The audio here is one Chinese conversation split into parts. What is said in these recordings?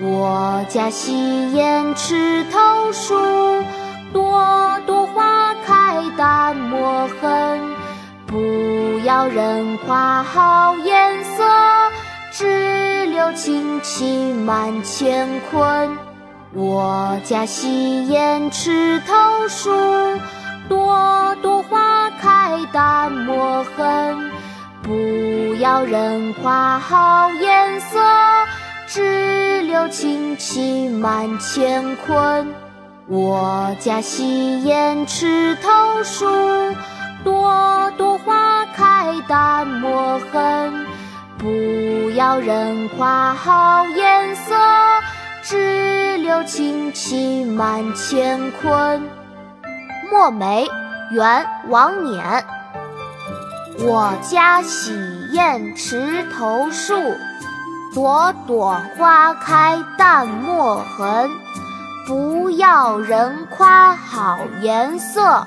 我家西檐池头树，朵朵花开淡墨痕。不要人夸好颜色，只留清气满乾坤。我家西檐池头树，朵朵花开淡墨痕。不要人夸好颜色，只留清气满乾坤。我家西檐池头树，朵朵花开淡墨痕。不要人夸好颜色，只留清气满乾坤。墨梅，元·王冕。我家洗砚池头树，朵朵花开淡墨痕。不要人夸好颜色，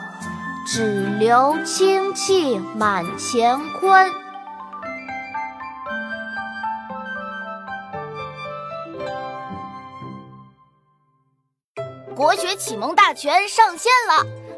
只留清气满乾坤。国学启蒙大全上线了。